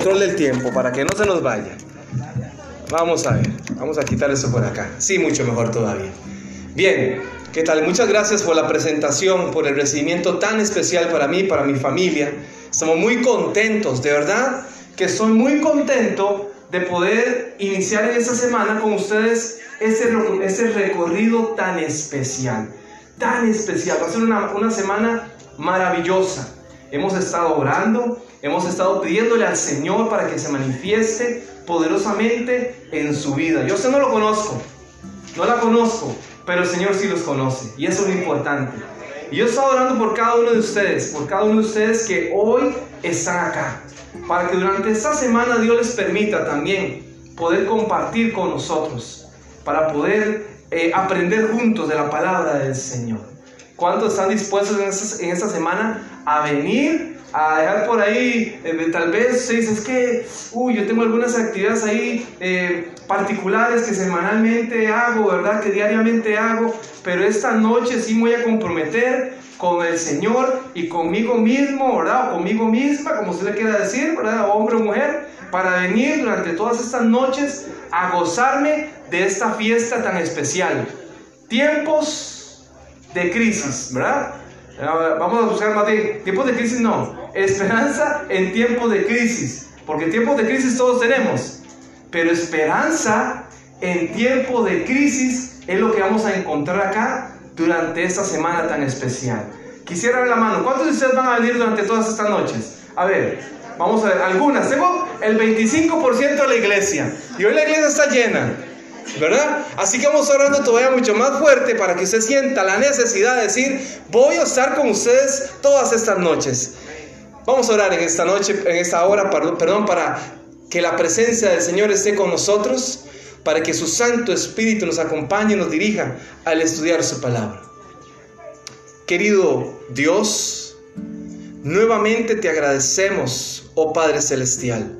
control del tiempo para que no se nos vaya. Vamos a ver, vamos a quitar eso por acá. Sí, mucho mejor todavía. Bien, ¿qué tal? Muchas gracias por la presentación, por el recibimiento tan especial para mí, para mi familia. Estamos muy contentos, de verdad que estoy muy contento de poder iniciar en esta semana con ustedes ese, ese recorrido tan especial, tan especial. Va a ser una, una semana maravillosa. Hemos estado orando, hemos estado pidiéndole al Señor para que se manifieste poderosamente en su vida. Yo usted no lo conozco, no la conozco, pero el Señor sí los conoce y eso es lo importante. Y yo estado orando por cada uno de ustedes, por cada uno de ustedes que hoy están acá, para que durante esta semana Dios les permita también poder compartir con nosotros, para poder eh, aprender juntos de la palabra del Señor. ¿Cuántos están dispuestos en esta, semana a venir a dejar por ahí, eh, tal vez se dice, es que, uy, yo tengo algunas actividades ahí eh, particulares que semanalmente hago, ¿verdad? Que diariamente hago, pero esta noche sí me voy a comprometer con el Señor y conmigo mismo, ¿verdad? O conmigo misma, como se le quiera decir, ¿verdad? Hombre o mujer, para venir durante todas estas noches a gozarme de esta fiesta tan especial. Tiempos de crisis, ¿verdad? Vamos a buscar más de tiempos de crisis, no. Esperanza en tiempos de crisis. Porque tiempos de crisis todos tenemos. Pero esperanza en tiempos de crisis es lo que vamos a encontrar acá durante esta semana tan especial. Quisiera ver la mano. ¿Cuántos de ustedes van a venir durante todas estas noches? A ver, vamos a ver. Algunas. Tengo el 25% de la iglesia. Y hoy la iglesia está llena. ¿verdad? Así que vamos orando todavía mucho más fuerte para que usted sienta la necesidad de decir, voy a estar con ustedes todas estas noches. Vamos a orar en esta noche, en esta hora, perdón, para que la presencia del Señor esté con nosotros, para que su Santo Espíritu nos acompañe y nos dirija al estudiar su palabra. Querido Dios, nuevamente te agradecemos, oh Padre Celestial,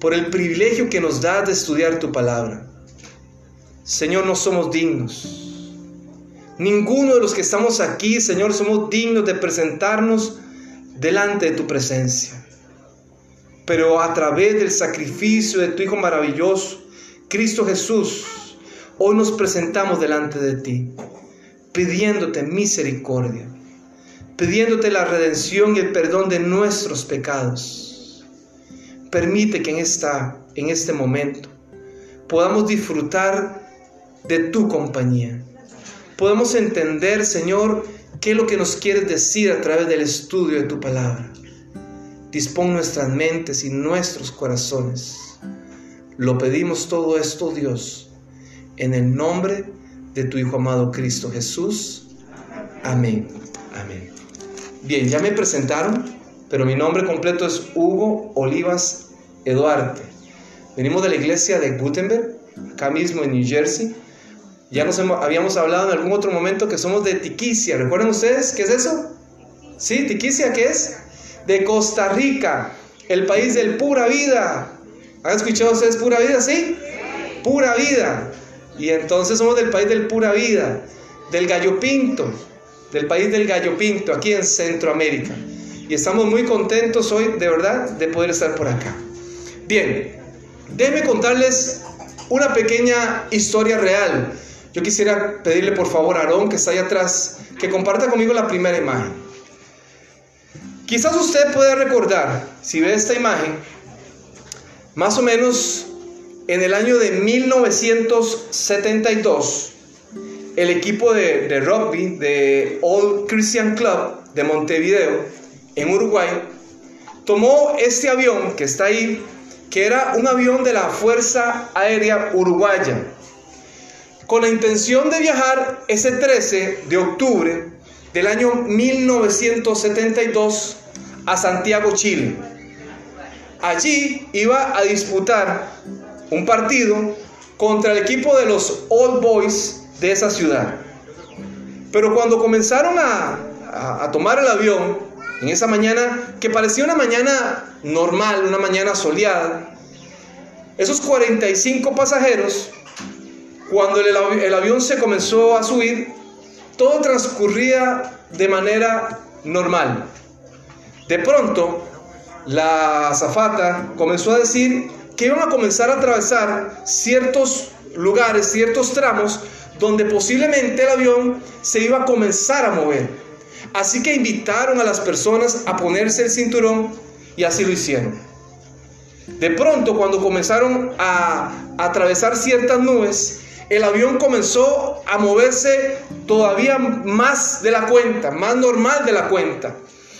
por el privilegio que nos das de estudiar tu palabra. Señor, no somos dignos. Ninguno de los que estamos aquí, Señor, somos dignos de presentarnos delante de tu presencia. Pero a través del sacrificio de tu Hijo maravilloso, Cristo Jesús, hoy nos presentamos delante de ti, pidiéndote misericordia, pidiéndote la redención y el perdón de nuestros pecados. Permite que en, esta, en este momento podamos disfrutar de tu compañía. Podemos entender, Señor, qué es lo que nos quieres decir a través del estudio de tu palabra. Dispón nuestras mentes y nuestros corazones. Lo pedimos todo esto, Dios, en el nombre de tu Hijo amado Cristo Jesús. Amén. Amén. Bien, ya me presentaron, pero mi nombre completo es Hugo Olivas Eduarte. Venimos de la iglesia de Gutenberg, acá mismo en New Jersey. Ya nos habíamos hablado en algún otro momento que somos de Tiquicia. ¿Recuerdan ustedes qué es eso? ¿Sí? ¿Tiquicia qué es? De Costa Rica, el país del pura vida. ¿Han escuchado ustedes pura vida? ¿Sí? Pura vida. Y entonces somos del país del pura vida, del gallo pinto, del país del gallo pinto, aquí en Centroamérica. Y estamos muy contentos hoy, de verdad, de poder estar por acá. Bien, déjenme contarles una pequeña historia real yo quisiera pedirle por favor a Aarón, que está ahí atrás, que comparta conmigo la primera imagen. Quizás usted pueda recordar, si ve esta imagen, más o menos en el año de 1972, el equipo de, de rugby de Old Christian Club de Montevideo, en Uruguay, tomó este avión que está ahí, que era un avión de la Fuerza Aérea Uruguaya con la intención de viajar ese 13 de octubre del año 1972 a Santiago, Chile. Allí iba a disputar un partido contra el equipo de los Old Boys de esa ciudad. Pero cuando comenzaron a, a, tomar el avión, en esa mañana, que parecía una mañana normal, una mañana soleada, esos 45 pasajeros cuando el, avión se comenzó a subir, todo transcurría de manera normal. De pronto, la azafata comenzó a decir que iban a comenzar a atravesar ciertos lugares, ciertos tramos, donde posiblemente el avión se iba a comenzar a mover. Así que invitaron a las personas a ponerse el cinturón y así lo hicieron. De pronto, cuando comenzaron a, atravesar ciertas nubes, el avión comenzó a moverse todavía más de la cuenta, más normal de la cuenta.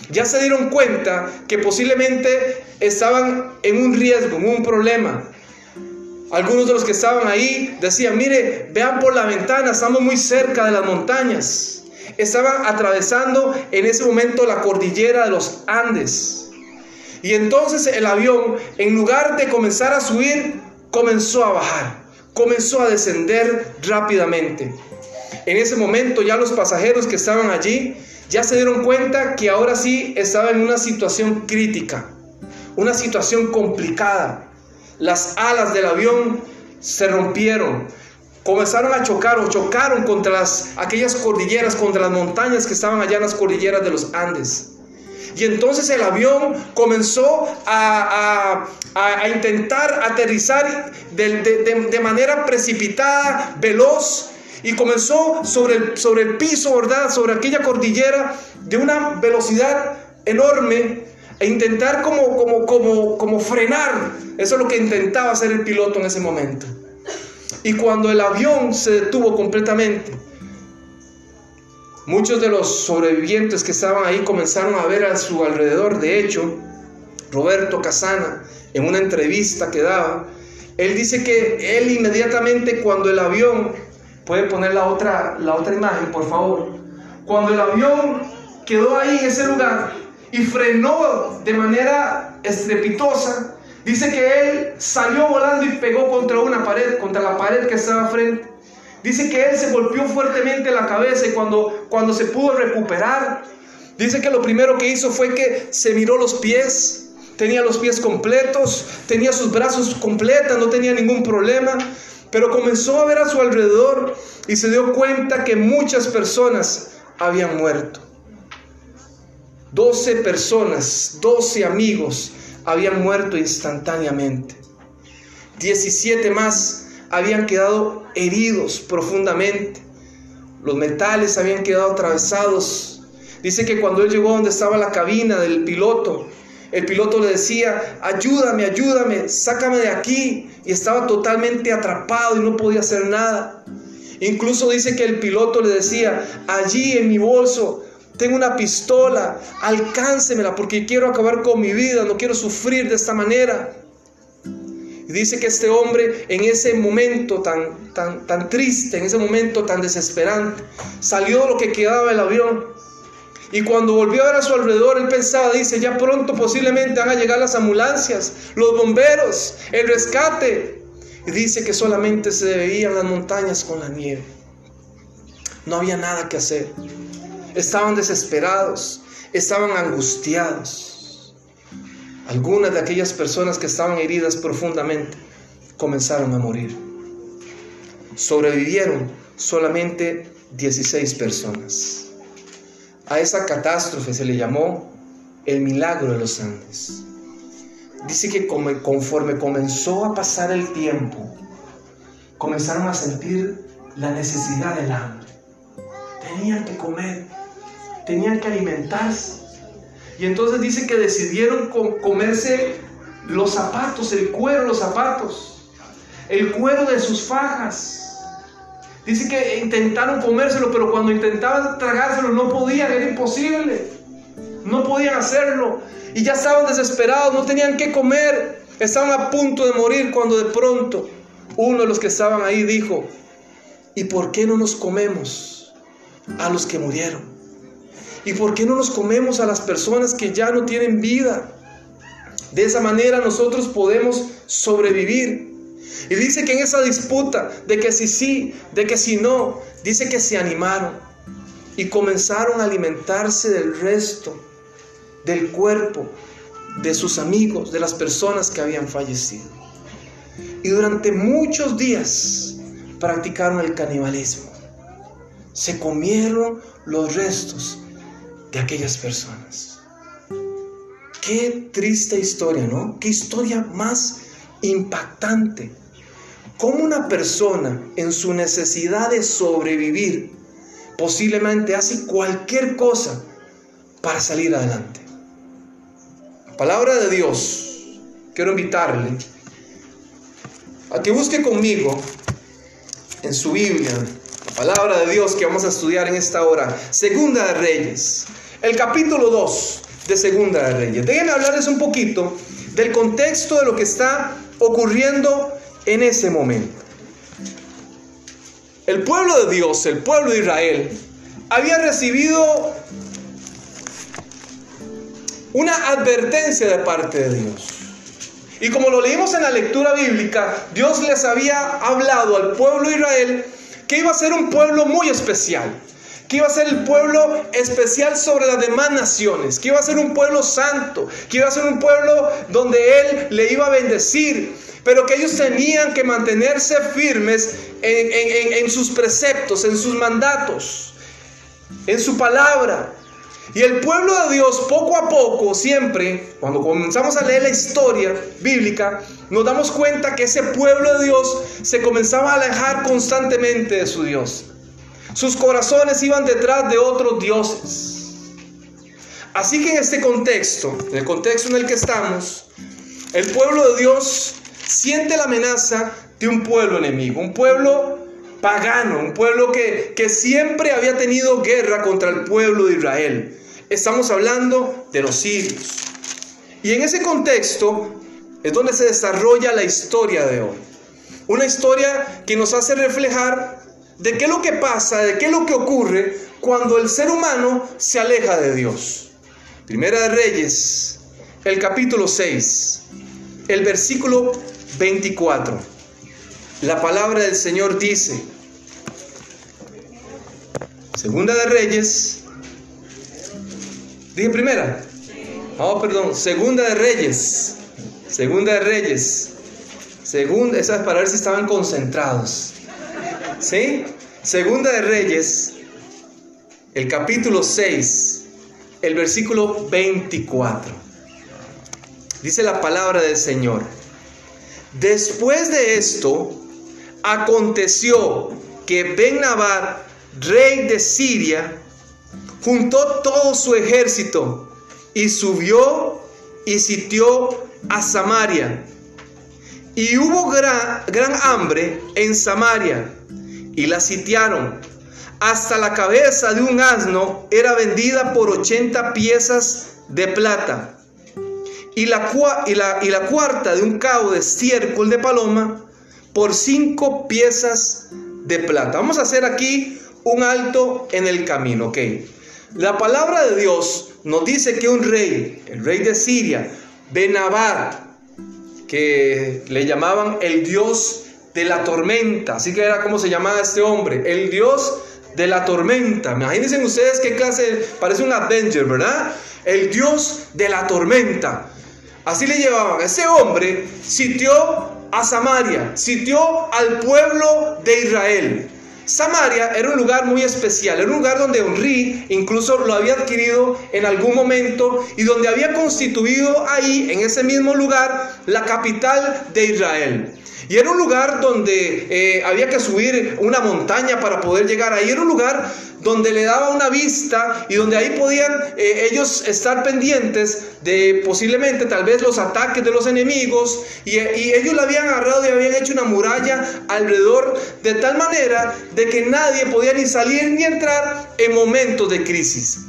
Ya se dieron cuenta que posiblemente estaban en un riesgo, en un problema. Algunos de los que estaban ahí decían, mire, vean por la ventana, estamos muy cerca de las montañas. Estaban atravesando en ese momento la cordillera de los Andes. Y entonces el avión, en lugar de comenzar a subir, comenzó a bajar, comenzó a descender rápidamente. En ese momento ya los pasajeros que estaban allí ya se dieron cuenta que ahora sí estaba en una situación crítica, una situación complicada. Las alas del avión se rompieron, comenzaron a chocar o chocaron contra las, aquellas cordilleras, contra las montañas que estaban allá en las cordilleras de los Andes. Y entonces el avión comenzó a, intentar aterrizar de, de manera precipitada, veloz, y comenzó sobre el, sobre el piso, ¿verdad? Sobre aquella cordillera de una velocidad enorme e intentar como, como, como, como frenar. Eso es lo que intentaba hacer el piloto en ese momento. Y cuando el avión se detuvo completamente, muchos de los sobrevivientes que estaban ahí comenzaron a ver a su alrededor. De hecho, Roberto Casana, en una entrevista que daba, él dice que él inmediatamente cuando el avión Puede poner la otra, la otra imagen, por favor. Cuando el avión quedó ahí en ese lugar y frenó de manera estrepitosa, dice que él salió volando y pegó contra una pared, contra la pared que estaba frente. Dice que él se golpeó fuertemente la cabeza y cuando, cuando se pudo recuperar, dice que lo primero que hizo fue que se miró los pies, tenía los pies completos, tenía sus brazos completos, no tenía ningún problema. Pero comenzó a ver a su alrededor y se dio cuenta que muchas personas habían muerto. Doce personas, doce amigos habían muerto instantáneamente. Diecisiete más habían quedado heridos profundamente. Los metales habían quedado atravesados. Dice que cuando él llegó donde estaba la cabina del piloto, el piloto le decía, ayúdame, ayúdame, sácame de aquí. Y estaba totalmente atrapado y no podía hacer nada. Incluso dice que el piloto le decía, allí en mi bolso tengo una pistola, alcáncemela porque quiero acabar con mi vida, no quiero sufrir de esta manera. Dice que este hombre en ese momento tan, tan, tan triste, en ese momento tan desesperante, salió lo que quedaba del avión y cuando volvió a ver a su alrededor, él pensaba, dice, ya pronto posiblemente van a llegar las ambulancias, los bomberos, el rescate. Y dice que solamente se veían las montañas con la nieve. No había nada que hacer. Estaban desesperados, estaban angustiados. Algunas de aquellas personas que estaban heridas profundamente comenzaron a morir. Sobrevivieron solamente 16 personas. A esa catástrofe se le llamó el milagro de los Andes. Dice que conforme comenzó a pasar el tiempo, comenzaron a sentir la necesidad del hambre. Tenían que comer, tenían que alimentarse. Y entonces dice que decidieron comerse los zapatos, el cuero los zapatos, el cuero de sus fajas, Dice que intentaron comérselo, pero cuando intentaban tragárselo no podían, era imposible. No podían hacerlo. Y ya estaban desesperados, no tenían que comer. Estaban a punto de morir cuando de pronto uno de los que estaban ahí dijo, ¿y por qué no nos comemos a los que murieron? ¿Y por qué no nos comemos a las personas que ya no tienen vida? De esa manera nosotros podemos sobrevivir. Y dice que en esa disputa de que si sí, de que si no, dice que se animaron y comenzaron a alimentarse del resto del cuerpo de sus amigos, de las personas que habían fallecido. Y durante muchos días practicaron el canibalismo. Se comieron los restos de aquellas personas. Qué triste historia, ¿no? Qué historia más impactante. Cómo una persona en su necesidad de sobrevivir posiblemente hace cualquier cosa para salir adelante. Palabra de Dios, quiero invitarle a que busque conmigo en su Biblia la palabra de Dios que vamos a estudiar en esta hora, Segunda de Reyes, el capítulo 2 de Segunda de Reyes. Déjenme hablarles un poquito del contexto de lo que está ocurriendo en ese momento. El pueblo de Dios, el pueblo de Israel, había recibido una advertencia de parte de Dios. Y como lo leímos en la lectura bíblica, Dios les había hablado al pueblo de Israel que iba a ser un pueblo muy especial, que iba a ser el pueblo especial sobre las demás naciones, que iba a ser un pueblo santo, que iba a ser un pueblo donde Él le iba a bendecir, pero que ellos tenían que mantenerse firmes en, sus preceptos, en sus mandatos, en su palabra. Y el pueblo de Dios poco a poco, siempre, cuando comenzamos a leer la historia bíblica, nos damos cuenta que ese pueblo de Dios se comenzaba a alejar constantemente de su Dios. Sus corazones iban detrás de otros dioses. Así que en este contexto, en el contexto en el que estamos, el pueblo de Dios siente la amenaza de un pueblo enemigo, un pueblo pagano, un pueblo que, que siempre había tenido guerra contra el pueblo de Israel. Estamos hablando de los sirios. Y en ese contexto es donde se desarrolla la historia de hoy. Una historia que nos hace reflejar de qué es lo que pasa, de qué es lo que ocurre cuando el ser humano se aleja de Dios. Primera de Reyes, el capítulo 6, el versículo 24. La palabra del Señor dice, Segunda de Reyes, dije primera, oh perdón, Segunda de Reyes, Segunda de Reyes, Segunda, esa es para ver si estaban concentrados. ¿Sí? Segunda de Reyes, el capítulo 6, el versículo 24. Dice la palabra del Señor. Después de esto, aconteció que Ben rey de Siria, juntó todo su ejército y subió y sitió a Samaria. Y hubo gran, gran hambre en Samaria y la sitiaron. Hasta la cabeza de un asno era vendida por 80 piezas de plata. Y la, cuarta de un cabo de estiércol de paloma por cinco piezas de plata. Vamos a hacer aquí un alto en el camino, ¿ok? La palabra de Dios nos dice que un rey, el rey de Siria, Benabar, que le llamaban el Dios de la tormenta. Así que era como se llamaba este hombre, el Dios de la tormenta. Imagínense ustedes qué clase, parece un Avenger, ¿verdad? El Dios de la tormenta. Así le llevaban. Ese hombre sitió a Samaria, sitió al pueblo de Israel. Samaria era un lugar muy especial, era un lugar donde Henry incluso lo había adquirido en algún momento y donde había constituido ahí, en ese mismo lugar, la capital de Israel. Y era un lugar donde eh, había que subir una montaña para poder llegar ahí. Era un lugar donde le daba una vista y donde ahí podían eh, ellos estar pendientes de posiblemente tal vez los ataques de los enemigos. Y, y ellos la habían agarrado y habían hecho una muralla alrededor de tal manera de que nadie podía ni salir ni entrar en momentos de crisis.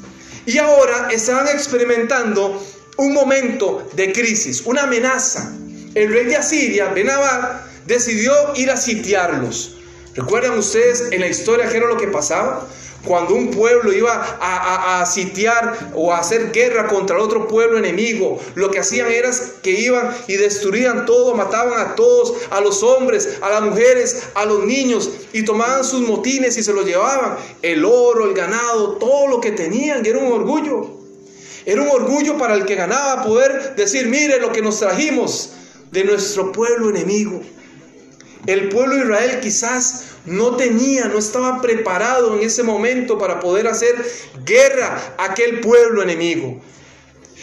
Y ahora estaban experimentando un momento de crisis, una amenaza. El rey de Asiria, Benabar, decidió ir a sitiarlos. ¿Recuerdan ustedes en la historia qué era lo que pasaba? Cuando un pueblo iba a, a, sitiar o a hacer guerra contra otro pueblo enemigo, lo que hacían era que iban y destruían todo, mataban a todos, a los hombres, a las mujeres, a los niños, y tomaban sus motines y se los llevaban, el oro, el ganado, todo lo que tenían, y era un orgullo. Era un orgullo para el que ganaba poder decir, mire lo que nos trajimos de nuestro pueblo enemigo. El pueblo de Israel quizás no tenía, no estaba preparado en ese momento para poder hacer guerra a aquel pueblo enemigo.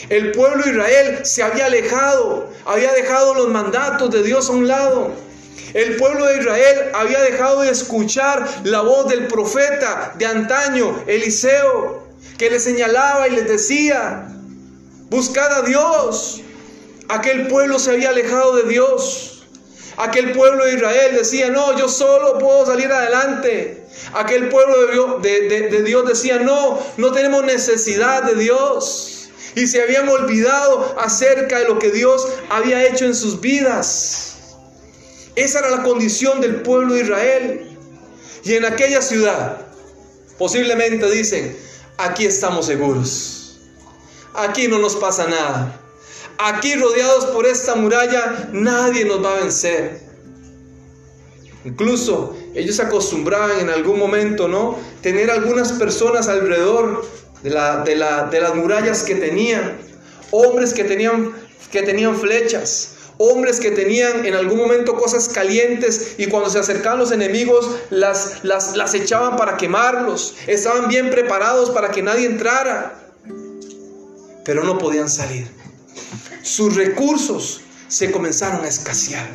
El pueblo de Israel se había alejado, había dejado los mandatos de Dios a un lado. El pueblo de Israel había dejado de escuchar la voz del profeta de antaño, Eliseo, que le señalaba y les decía, buscad a Dios. Aquel pueblo se había alejado de Dios. Aquel pueblo de Israel decía, no, yo solo puedo salir adelante. Aquel pueblo de Dios, decía, no, no tenemos necesidad de Dios. Y se habían olvidado acerca de lo que Dios había hecho en sus vidas. Esa era la condición del pueblo de Israel. Y en aquella ciudad, posiblemente dicen, aquí estamos seguros. Aquí no nos pasa nada. Aquí rodeados por esta muralla, nadie nos va a vencer. Incluso ellos acostumbraban en algún momento, ¿no? Tener algunas personas alrededor de, la, de, de las murallas que tenían. Hombres que tenían, flechas, hombres que tenían en algún momento cosas calientes y cuando se acercaban los enemigos las, las echaban para quemarlos. Estaban bien preparados para que nadie entrara, pero no podían salir. Sus recursos se comenzaron a escasear.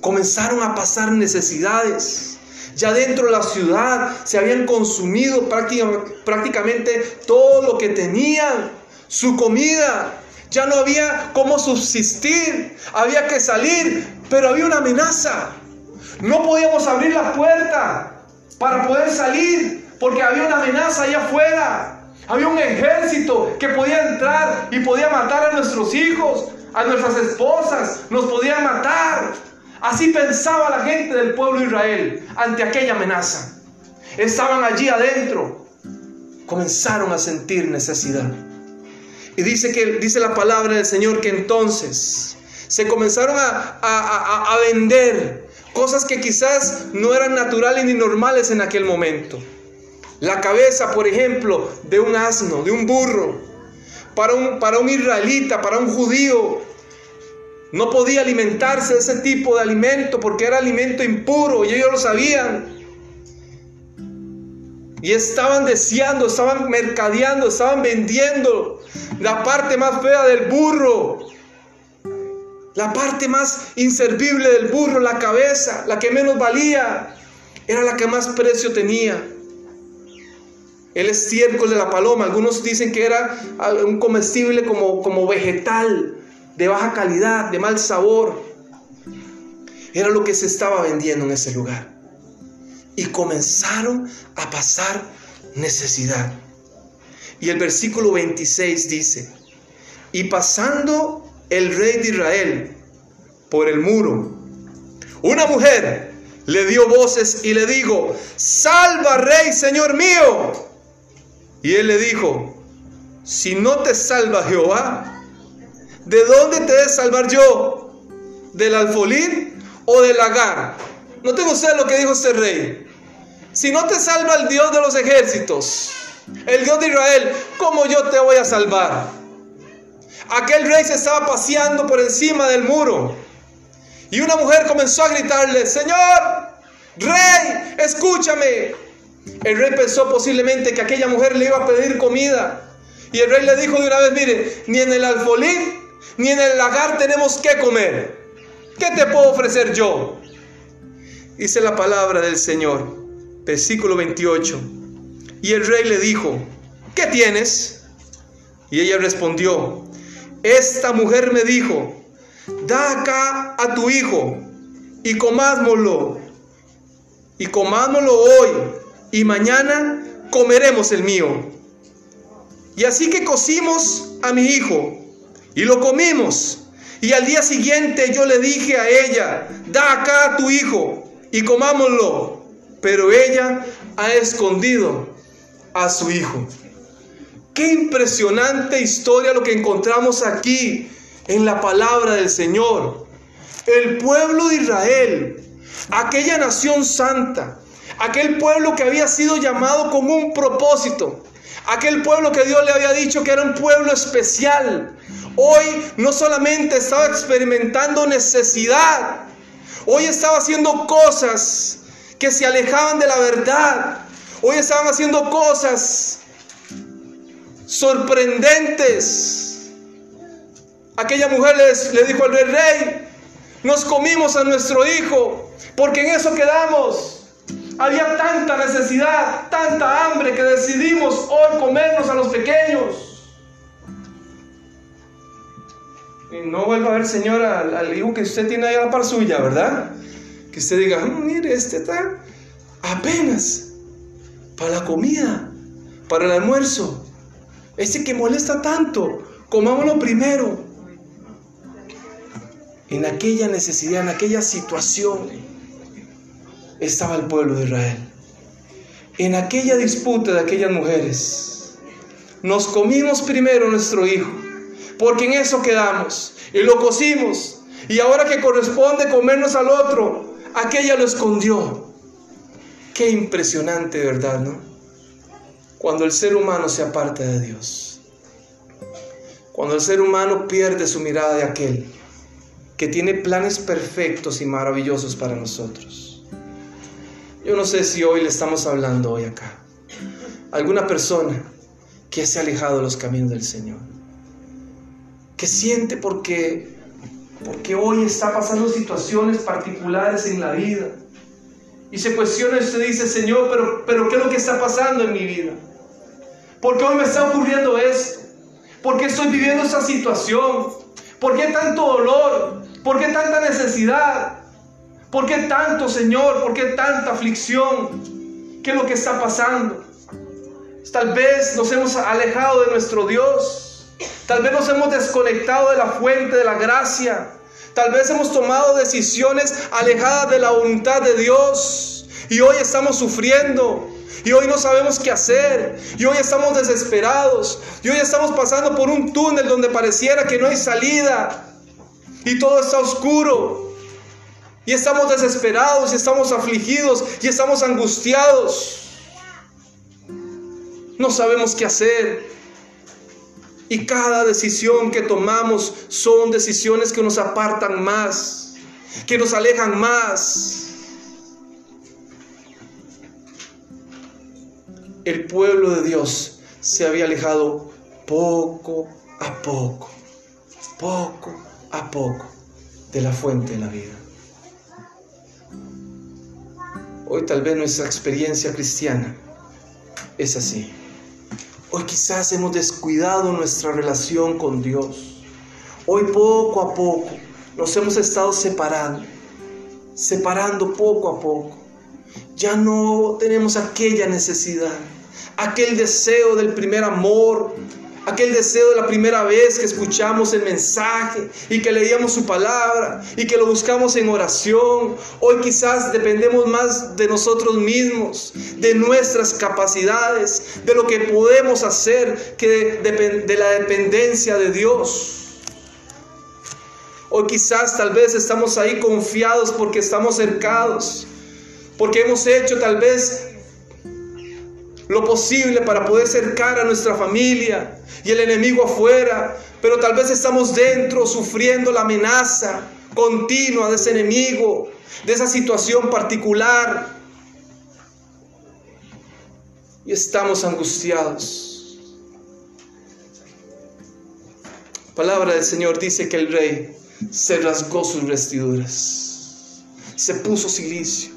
Comenzaron a pasar necesidades. Ya dentro de la ciudad se habían consumido prácticamente todo lo que tenían. Su comida, ya no había cómo subsistir, había que salir, pero había una amenaza. No podíamos abrir la puerta para poder salir, porque había una amenaza allá afuera. Había un ejército que podía entrar y podía matar a nuestros hijos, a nuestras esposas, nos podía matar. Así pensaba la gente del pueblo de Israel ante aquella amenaza. Estaban allí adentro, comenzaron a sentir necesidad. Y dice, que, dice la palabra del Señor que entonces se comenzaron a, a, a vender cosas que quizás no eran naturales ni normales en aquel momento. La cabeza, por ejemplo, de un asno, de un burro. Para un, para un israelita, para un judío, no podía alimentarse de ese tipo de alimento porque era alimento impuro y ellos lo sabían. Y estaban deseando, estaban mercadeando, estaban vendiendo la parte más fea del burro. La parte más inservible del burro, la cabeza, la que menos valía, era la que más precio tenía. El estiércol de la paloma, algunos dicen que era un comestible como, como vegetal, de baja calidad, de mal sabor. Era lo que se estaba vendiendo en ese lugar. Y comenzaron a pasar necesidad. Y el versículo 26 dice, y pasando el rey de Israel por el muro, una mujer le dio voces y le dijo, salva rey, señor mío. Y él le dijo, si no te salva Jehová, ¿de dónde te he salvar yo? ¿Del alfolín o del lagar? No tengo usted lo que dijo este rey. Si no te salva el Dios de los ejércitos, el Dios de Israel, ¿cómo yo te voy a salvar? Aquel rey se estaba paseando por encima del muro. Y una mujer comenzó a gritarle, Señor, rey, escúchame. El rey pensó posiblemente que aquella mujer le iba a pedir comida. Y el rey le dijo de una vez, mire, ni en el alfolín, ni en el lagar tenemos que comer. ¿Qué te puedo ofrecer yo? Dice la palabra del Señor, versículo 28. Y el rey le dijo, ¿qué tienes? Y ella respondió, esta mujer me dijo, da acá a tu hijo y comámoslo, y comámoslo hoy, y mañana comeremos el mío. Y así que cocimos a mi hijo, y lo comimos. Y al día siguiente yo le dije a ella, da acá a tu hijo, y comámoslo. Pero ella ha escondido a su Hijo. Qué impresionante historia lo que encontramos aquí en la palabra del Señor. El pueblo de Israel, aquella nación santa, aquel pueblo que había sido llamado con un propósito, aquel pueblo que Dios le había dicho que era un pueblo especial, hoy no solamente estaba experimentando necesidad, hoy estaba haciendo cosas que se alejaban de la verdad, Hoy estaban haciendo cosas sorprendentes. Aquella mujer le, dijo al rey, nos comimos a nuestro hijo, porque en eso quedamos. Había tanta necesidad, tanta hambre que decidimos hoy comernos a los pequeños. Y no vuelva a ver, señora, al, hijo que usted tiene ahí a la par suya, ¿verdad? Que usted diga, mm, mire, este está apenas para la comida, para el almuerzo. Ese que molesta tanto, comámoslo primero. En aquella necesidad, en aquella situación, estaba el pueblo de Israel. En aquella disputa de aquellas mujeres, nos comimos primero nuestro hijo, porque en eso quedamos, y lo cocimos, y ahora que corresponde comernos al otro, aquella lo escondió. Qué impresionante, ¿verdad? ¿No? Cuando el ser humano se aparta de Dios. Cuando el ser humano pierde su mirada de aquel que tiene planes perfectos y maravillosos para nosotros. Yo no sé si hoy le estamos hablando hoy acá. Alguna persona que se ha alejado de los caminos del Señor. Que siente porque porque hoy está pasando situaciones particulares en la vida. Y se cuestiona y usted dice, Señor, pero, pero ¿qué es lo que está pasando en mi vida? ¿Por qué hoy me está ocurriendo esto? ¿Por qué estoy viviendo esta situación? ¿Por qué tanto dolor? ¿Por qué tanta necesidad? ¿Por qué tanto, Señor? ¿Por qué tanta aflicción? ¿Qué es lo que está pasando? Tal vez nos hemos alejado de nuestro Dios. Tal vez nos hemos desconectado de la fuente de la gracia. Tal vez hemos tomado decisiones alejadas de la voluntad de Dios. Y hoy estamos sufriendo. Y hoy no sabemos qué hacer. Y hoy estamos desesperados. Y hoy estamos pasando por un túnel donde pareciera que no hay salida. Y todo está oscuro. Y estamos desesperados, y estamos afligidos, y estamos angustiados. No sabemos qué hacer. Y cada decisión que tomamos son decisiones que nos apartan más, que nos alejan más. El pueblo de Dios se había alejado poco a poco, poco a poco de la fuente de la vida. Hoy tal vez nuestra experiencia cristiana es así. Hoy quizás hemos descuidado nuestra relación con Dios. Hoy poco a poco nos hemos estado separando, separando poco a poco. Ya no tenemos aquella necesidad, aquel deseo del primer amor, aquel deseo de la primera vez que escuchamos el mensaje y que leíamos su palabra y que lo buscamos en oración. Hoy quizás dependemos más de nosotros mismos, de nuestras capacidades, de lo que podemos hacer que de, la dependencia de Dios. Hoy quizás tal vez estamos ahí confiados porque estamos cercados, porque hemos hecho tal vez lo posible para poder cercar a nuestra familia y el enemigo afuera, pero tal vez estamos dentro sufriendo la amenaza continua de ese enemigo, de esa situación particular. Y estamos angustiados. Palabra del Señor dice que el rey se rasgó sus vestiduras, se puso silicio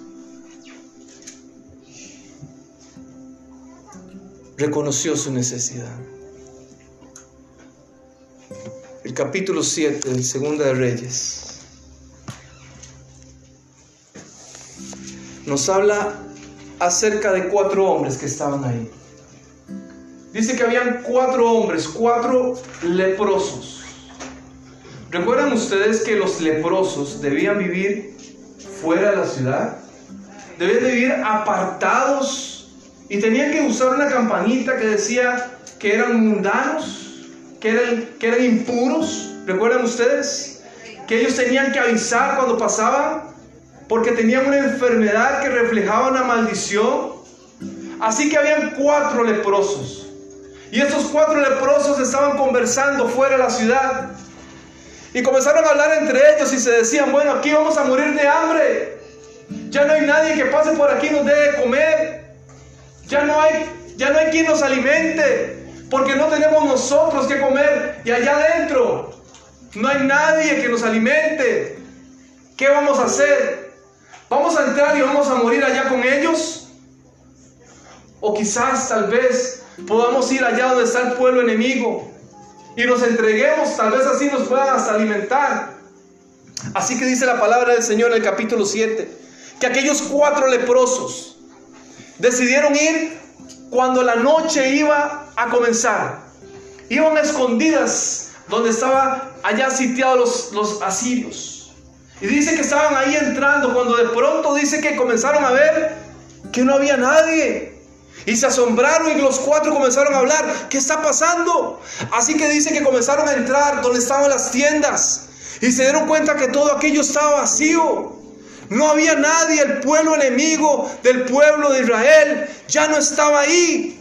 reconoció su necesidad. El capítulo 7 de Segunda de Reyes nos habla acerca de cuatro hombres que estaban ahí. Dice que habían cuatro hombres, cuatro leprosos. ¿Recuerdan ustedes que los leprosos debían vivir fuera de la ciudad? Debían vivir apartados y tenían que usar una campanita que decía que eran mundanos, que eran, impuros. ¿Recuerdan ustedes? Que ellos tenían que avisar cuando pasaban porque tenían una enfermedad que reflejaba una maldición. Así que habían cuatro leprosos. Y estos cuatro leprosos estaban conversando fuera de la ciudad. Y comenzaron a hablar entre ellos y se decían, bueno, aquí vamos a morir de hambre. Ya no hay nadie que pase por aquí y nos dé comer. Ya no hay, ya no hay quien nos alimente, porque no tenemos nosotros que comer y allá adentro No hay nadie que nos alimente. ¿Qué vamos a hacer? ¿Vamos a entrar y vamos a morir allá con ellos? O quizás tal vez podamos ir allá donde está el pueblo enemigo y nos entreguemos, tal vez así nos puedan alimentar. Así que dice la palabra del Señor en el capítulo 7, que aquellos cuatro leprosos decidieron ir cuando la noche iba a comenzar. Iban escondidas donde estaban allá sitiados los, los asirios. Y dice que estaban ahí entrando cuando de pronto dice que comenzaron a ver que no había nadie. Y se asombraron y los cuatro comenzaron a hablar, ¿qué está pasando? Así que dice que comenzaron a entrar donde estaban las tiendas y se dieron cuenta que todo aquello estaba vacío. No había nadie, el pueblo enemigo del pueblo de Israel ya no estaba ahí.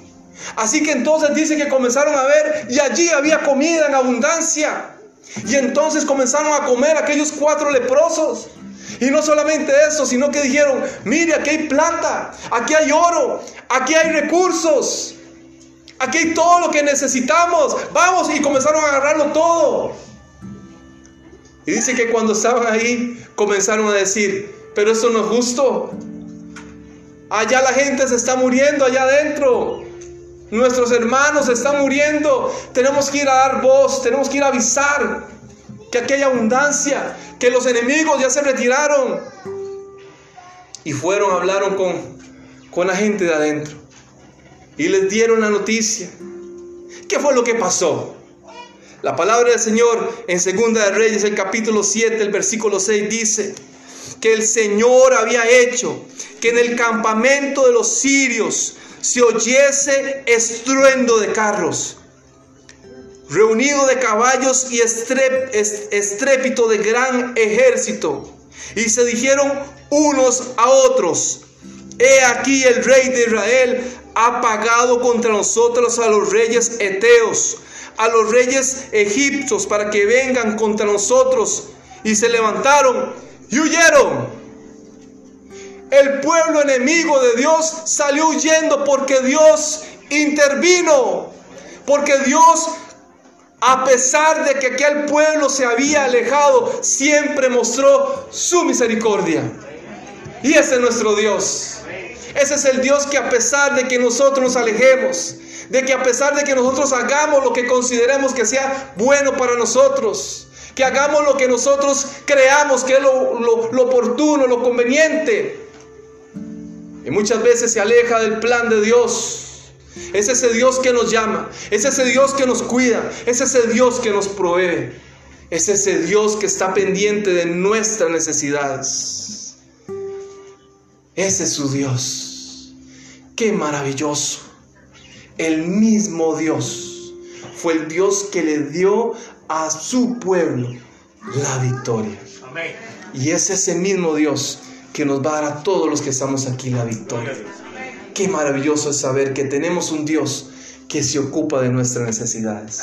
Así que entonces dice que comenzaron a ver y allí había comida en abundancia. Y entonces comenzaron a comer aquellos cuatro leprosos. Y no solamente eso, sino que dijeron, mire, aquí hay plata, aquí hay oro, aquí hay recursos, aquí hay todo lo que necesitamos. Vamos y comenzaron a agarrarlo todo. Y dice que cuando estaban ahí comenzaron a decir, pero eso no es justo. Allá la gente se está muriendo, allá adentro. Nuestros hermanos están muriendo. Tenemos que ir a dar voz, tenemos que ir a avisar que aquí hay abundancia, que los enemigos ya se retiraron. Y fueron, hablaron con, con la gente de adentro. Y les dieron la noticia. ¿Qué fue lo que pasó? La palabra del Señor en Segunda de Reyes, el capítulo 7, el versículo 6 dice que el Señor había hecho que en el campamento de los sirios se oyese estruendo de carros, reunido de caballos y estrépito de gran ejército. Y se dijeron unos a otros, he aquí el rey de Israel ha pagado contra nosotros a los reyes eteos a los reyes egipcios para que vengan contra nosotros. Y se levantaron y huyeron. El pueblo enemigo de Dios salió huyendo porque Dios intervino. Porque Dios, a pesar de que aquel pueblo se había alejado, siempre mostró su misericordia. Y ese es nuestro Dios. Ese es el Dios que a pesar de que nosotros nos alejemos, de que a pesar de que nosotros hagamos lo que consideremos que sea bueno para nosotros, que hagamos lo que nosotros creamos que es lo, oportuno, lo conveniente, y muchas veces se aleja del plan de Dios. Es ese Dios que nos llama, es ese Dios que nos cuida, es ese Dios que nos provee, es ese Dios que está pendiente de nuestras necesidades. Ese es su Dios. Qué maravilloso el mismo Dios fue el Dios que le dio a su pueblo la victoria. Y es ese mismo Dios que nos va a dar a todos los que estamos aquí la victoria. Qué maravilloso es saber que tenemos un Dios que se ocupa de nuestras necesidades.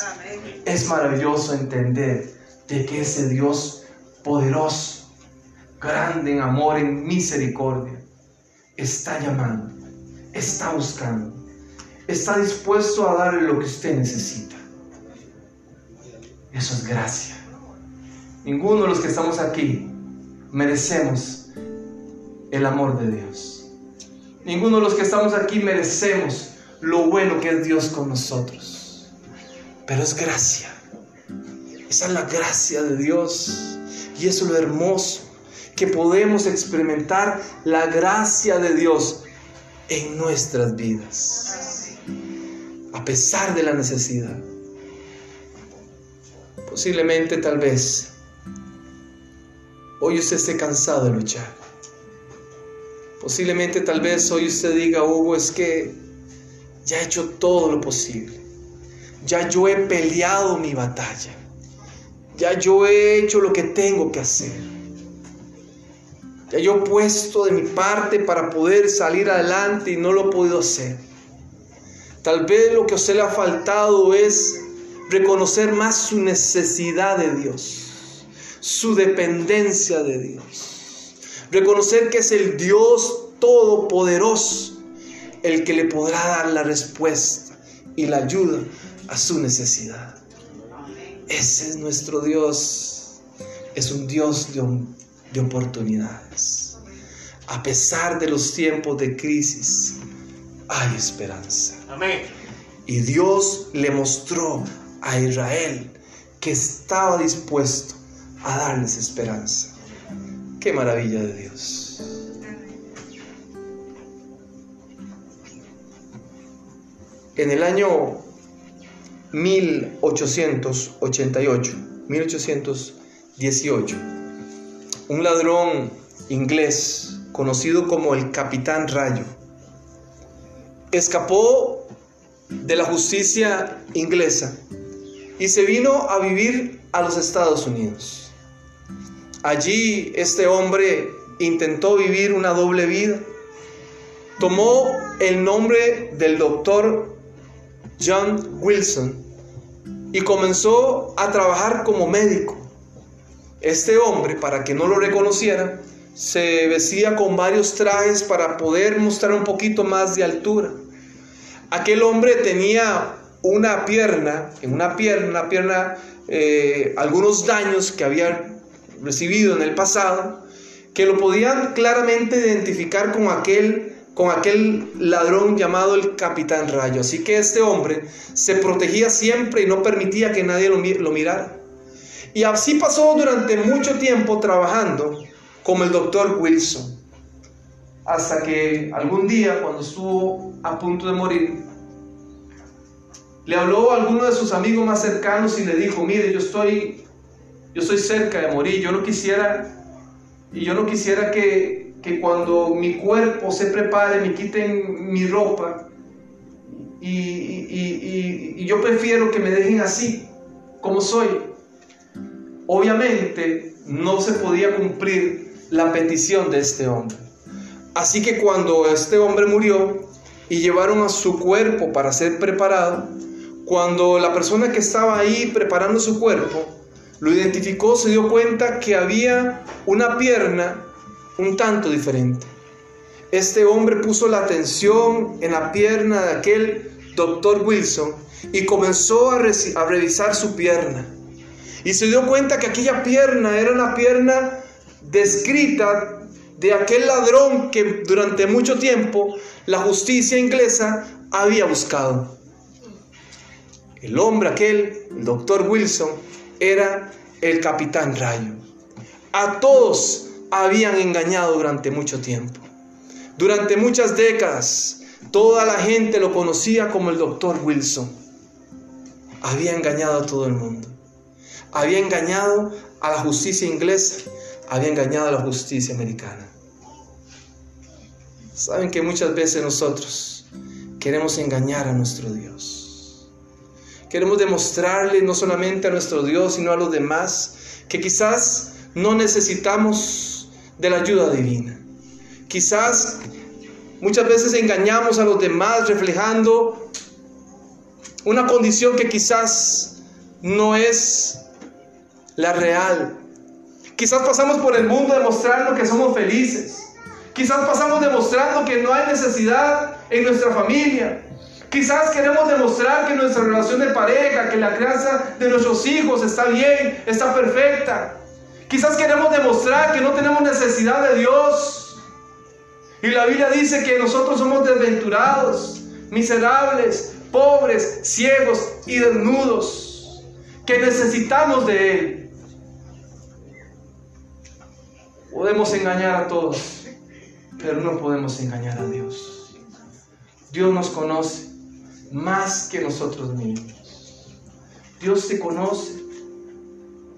Es maravilloso entender de que ese Dios poderoso, grande en amor, en misericordia, está llamando, está buscando está dispuesto a darle lo que usted necesita. Eso es gracia. Ninguno de los que estamos aquí merecemos el amor de Dios. Ninguno de los que estamos aquí merecemos lo bueno que es Dios con nosotros. Pero es gracia. Esa es la gracia de Dios. Y eso es lo hermoso, que podemos experimentar la gracia de Dios en nuestras vidas a pesar de la necesidad. Posiblemente tal vez hoy usted esté cansado de luchar. Posiblemente tal vez hoy usted diga, Hugo, es que ya he hecho todo lo posible. Ya yo he peleado mi batalla. Ya yo he hecho lo que tengo que hacer. Ya yo he puesto de mi parte para poder salir adelante y no lo he podido hacer. Tal vez lo que a usted le ha faltado es reconocer más su necesidad de Dios, su dependencia de Dios. Reconocer que es el Dios todopoderoso el que le podrá dar la respuesta y la ayuda a su necesidad. Ese es nuestro Dios. Es un Dios de, de oportunidades. A pesar de los tiempos de crisis, hay esperanza. Amén. Y Dios le mostró a Israel que estaba dispuesto a darles esperanza. Qué maravilla de Dios. En el año 1888, 1818, un ladrón inglés conocido como el Capitán Rayo escapó de la justicia inglesa y se vino a vivir a los Estados Unidos. Allí este hombre intentó vivir una doble vida. Tomó el nombre del doctor John Wilson y comenzó a trabajar como médico. Este hombre, para que no lo reconocieran, se vestía con varios trajes para poder mostrar un poquito más de altura. Aquel hombre tenía una pierna, en una pierna, una pierna, eh, algunos daños que había recibido en el pasado, que lo podían claramente identificar con aquel con aquel ladrón llamado el capitán Rayo. Así que este hombre se protegía siempre y no permitía que nadie lo, lo mirara. Y así pasó durante mucho tiempo trabajando como el doctor Wilson. Hasta que algún día, cuando estuvo a punto de morir, le habló a alguno de sus amigos más cercanos y le dijo, mire, yo estoy, yo estoy cerca de morir, yo no quisiera, y yo no quisiera que, que cuando mi cuerpo se prepare me quiten mi ropa y, yo prefiero que me dejen así, como soy. Obviamente no se podía cumplir la petición de este hombre. Así que cuando este hombre murió y llevaron a su cuerpo para ser preparado, cuando la persona que estaba ahí preparando su cuerpo lo identificó, se dio cuenta que había una pierna un tanto diferente. Este hombre puso la atención en la pierna de aquel doctor Wilson y comenzó a, a, revisar su pierna. Y se dio cuenta que aquella pierna era una pierna descrita de aquel ladrón que durante mucho tiempo la justicia inglesa había buscado. El hombre aquel, el doctor Wilson, era el capitán Rayo. A todos habían engañado durante mucho tiempo. Durante muchas décadas, toda la gente lo conocía como el doctor Wilson. Había engañado a todo el mundo. Había engañado a la justicia inglesa. Había engañado a la justicia americana. Saben que muchas veces nosotros queremos engañar a nuestro Dios. Queremos demostrarle no solamente a nuestro Dios, sino a los demás que quizás no necesitamos de la ayuda divina. Quizás muchas veces engañamos a los demás reflejando una condición que quizás no es la real. Quizás pasamos por el mundo demostrando que somos felices. Quizás pasamos demostrando que no hay necesidad en nuestra familia. Quizás queremos demostrar que nuestra relación de pareja, que la crianza de nuestros hijos está bien, está perfecta. Quizás queremos demostrar que no tenemos necesidad de Dios. Y la Biblia dice que nosotros somos desventurados, miserables, pobres, ciegos y desnudos, que necesitamos de Él. Podemos engañar a todos, pero no podemos engañar a Dios. Dios nos conoce más que nosotros mismos. Dios te conoce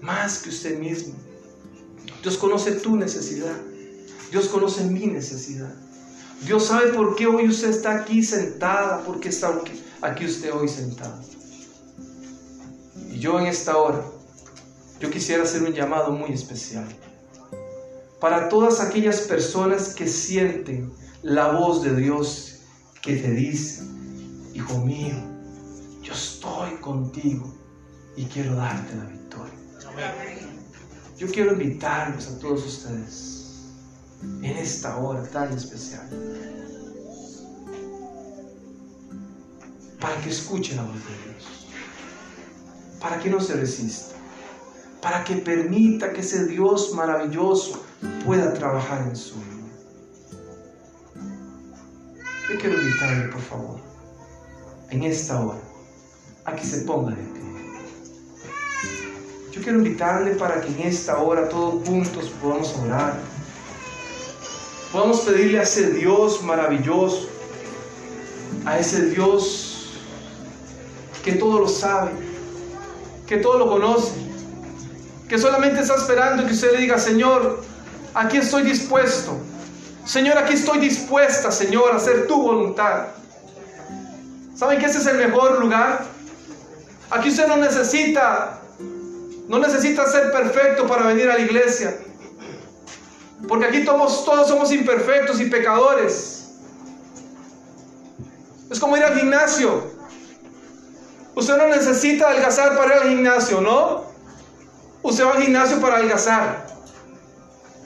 más que usted mismo. Dios conoce tu necesidad. Dios conoce mi necesidad. Dios sabe por qué hoy usted está aquí sentada, por qué está aquí usted hoy sentado. Y yo en esta hora, yo quisiera hacer un llamado muy especial para todas aquellas personas que sienten la voz de Dios que te dice, hijo mío, yo estoy contigo y quiero darte la victoria. Yo quiero invitarlos a todos ustedes en esta hora tan especial para que escuchen la voz de Dios. para que no se resista, para que permita que ese Dios maravilloso pueda trabajar en su vida. Yo quiero invitarle, por favor, en esta hora, a que se ponga de pie. Yo quiero invitarle para que en esta hora todos juntos podamos orar. Podamos pedirle a ese Dios maravilloso, a ese Dios que todo lo sabe, que todo lo conoce, que solamente está esperando que usted le diga, Señor, aquí estoy dispuesto. Señor, aquí estoy dispuesta, Señor, a hacer tu voluntad. ¿Saben que ese es el mejor lugar? Aquí usted no necesita, no necesita ser perfecto para venir a la iglesia. Porque aquí todos, todos somos imperfectos y pecadores. Es como ir al gimnasio. Usted no necesita adelgazar para ir al gimnasio, ¿no? Usted va al gimnasio para adelgazar,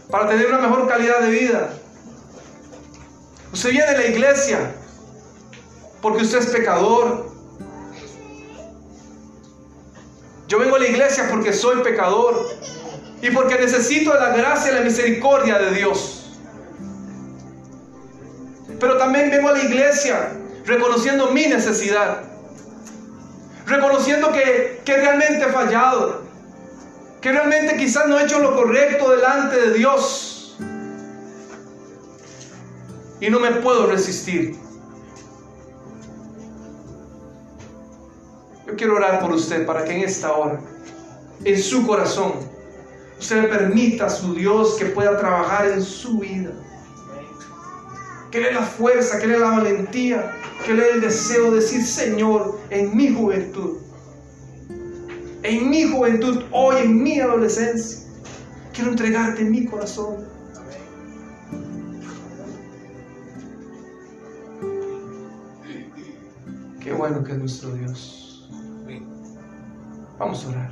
para tener una mejor calidad de vida. Usted viene a la iglesia porque usted es pecador. Yo vengo a la iglesia porque soy pecador y porque necesito la gracia y la misericordia de Dios. Pero también vengo a la iglesia reconociendo mi necesidad, reconociendo que, que realmente he fallado, que realmente quizás no he hecho lo correcto delante de Dios y no me puedo resistir. Yo quiero orar por usted para que en esta hora, en su corazón, usted permita a su Dios que pueda trabajar en su vida. Que le dé la fuerza, que le dé la valentía, que le dé el deseo de decir, Señor, en mi juventud, en mi juventud, hoy en mi adolescencia, quiero entregarte mi corazón. Qué bueno que es nuestro Dios. Vamos a orar.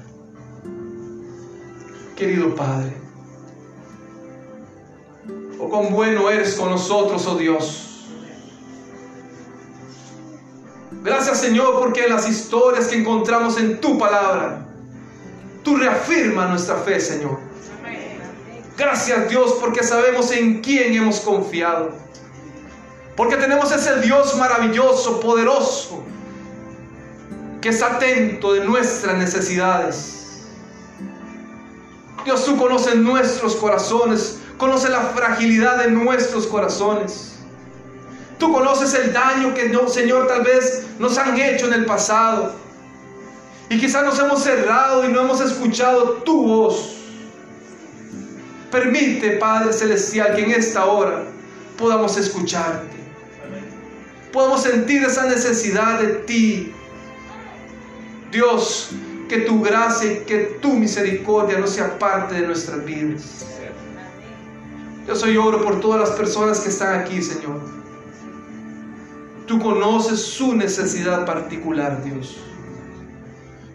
Querido Padre, oh cuán bueno eres con nosotros, oh Dios. Gracias Señor porque las historias que encontramos en tu palabra, tú reafirmas nuestra fe, Señor. Gracias Dios porque sabemos en quién hemos confiado. Porque tenemos ese Dios maravilloso, poderoso, que está atento de nuestras necesidades. Dios, tú conoces nuestros corazones, conoces la fragilidad de nuestros corazones. Tú conoces el daño que, no, Señor, tal vez nos han hecho en el pasado. Y quizás nos hemos cerrado y no hemos escuchado tu voz. Permite, Padre Celestial, que en esta hora podamos escucharte. Podamos sentir esa necesidad de ti. Dios, que tu gracia y que tu misericordia no sea parte de nuestras vidas. Yo soy oro por todas las personas que están aquí, Señor. Tú conoces su necesidad particular, Dios.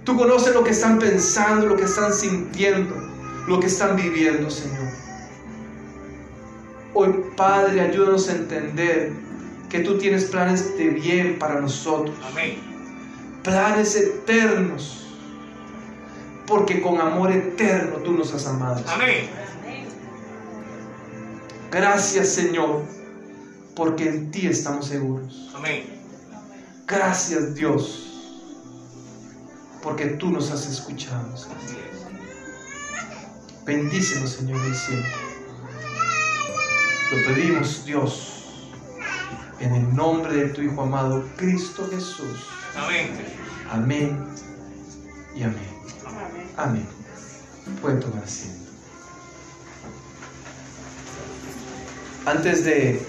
Tú conoces lo que están pensando, lo que están sintiendo, lo que están viviendo, Señor. Hoy, Padre, ayúdanos a entender que tú tienes planes de bien para nosotros. Amén. Planes eternos. Porque con amor eterno tú nos has amado. Amén. Gracias, Señor, porque en ti estamos seguros. Amén. Gracias, Dios, porque tú nos has escuchado. Así es. Bendícenos, Señor del cielo. Lo pedimos, Dios, en el nombre de tu Hijo amado, Cristo Jesús. Amén. Amén y amén. Amén. Pueden tomar asiento. Antes de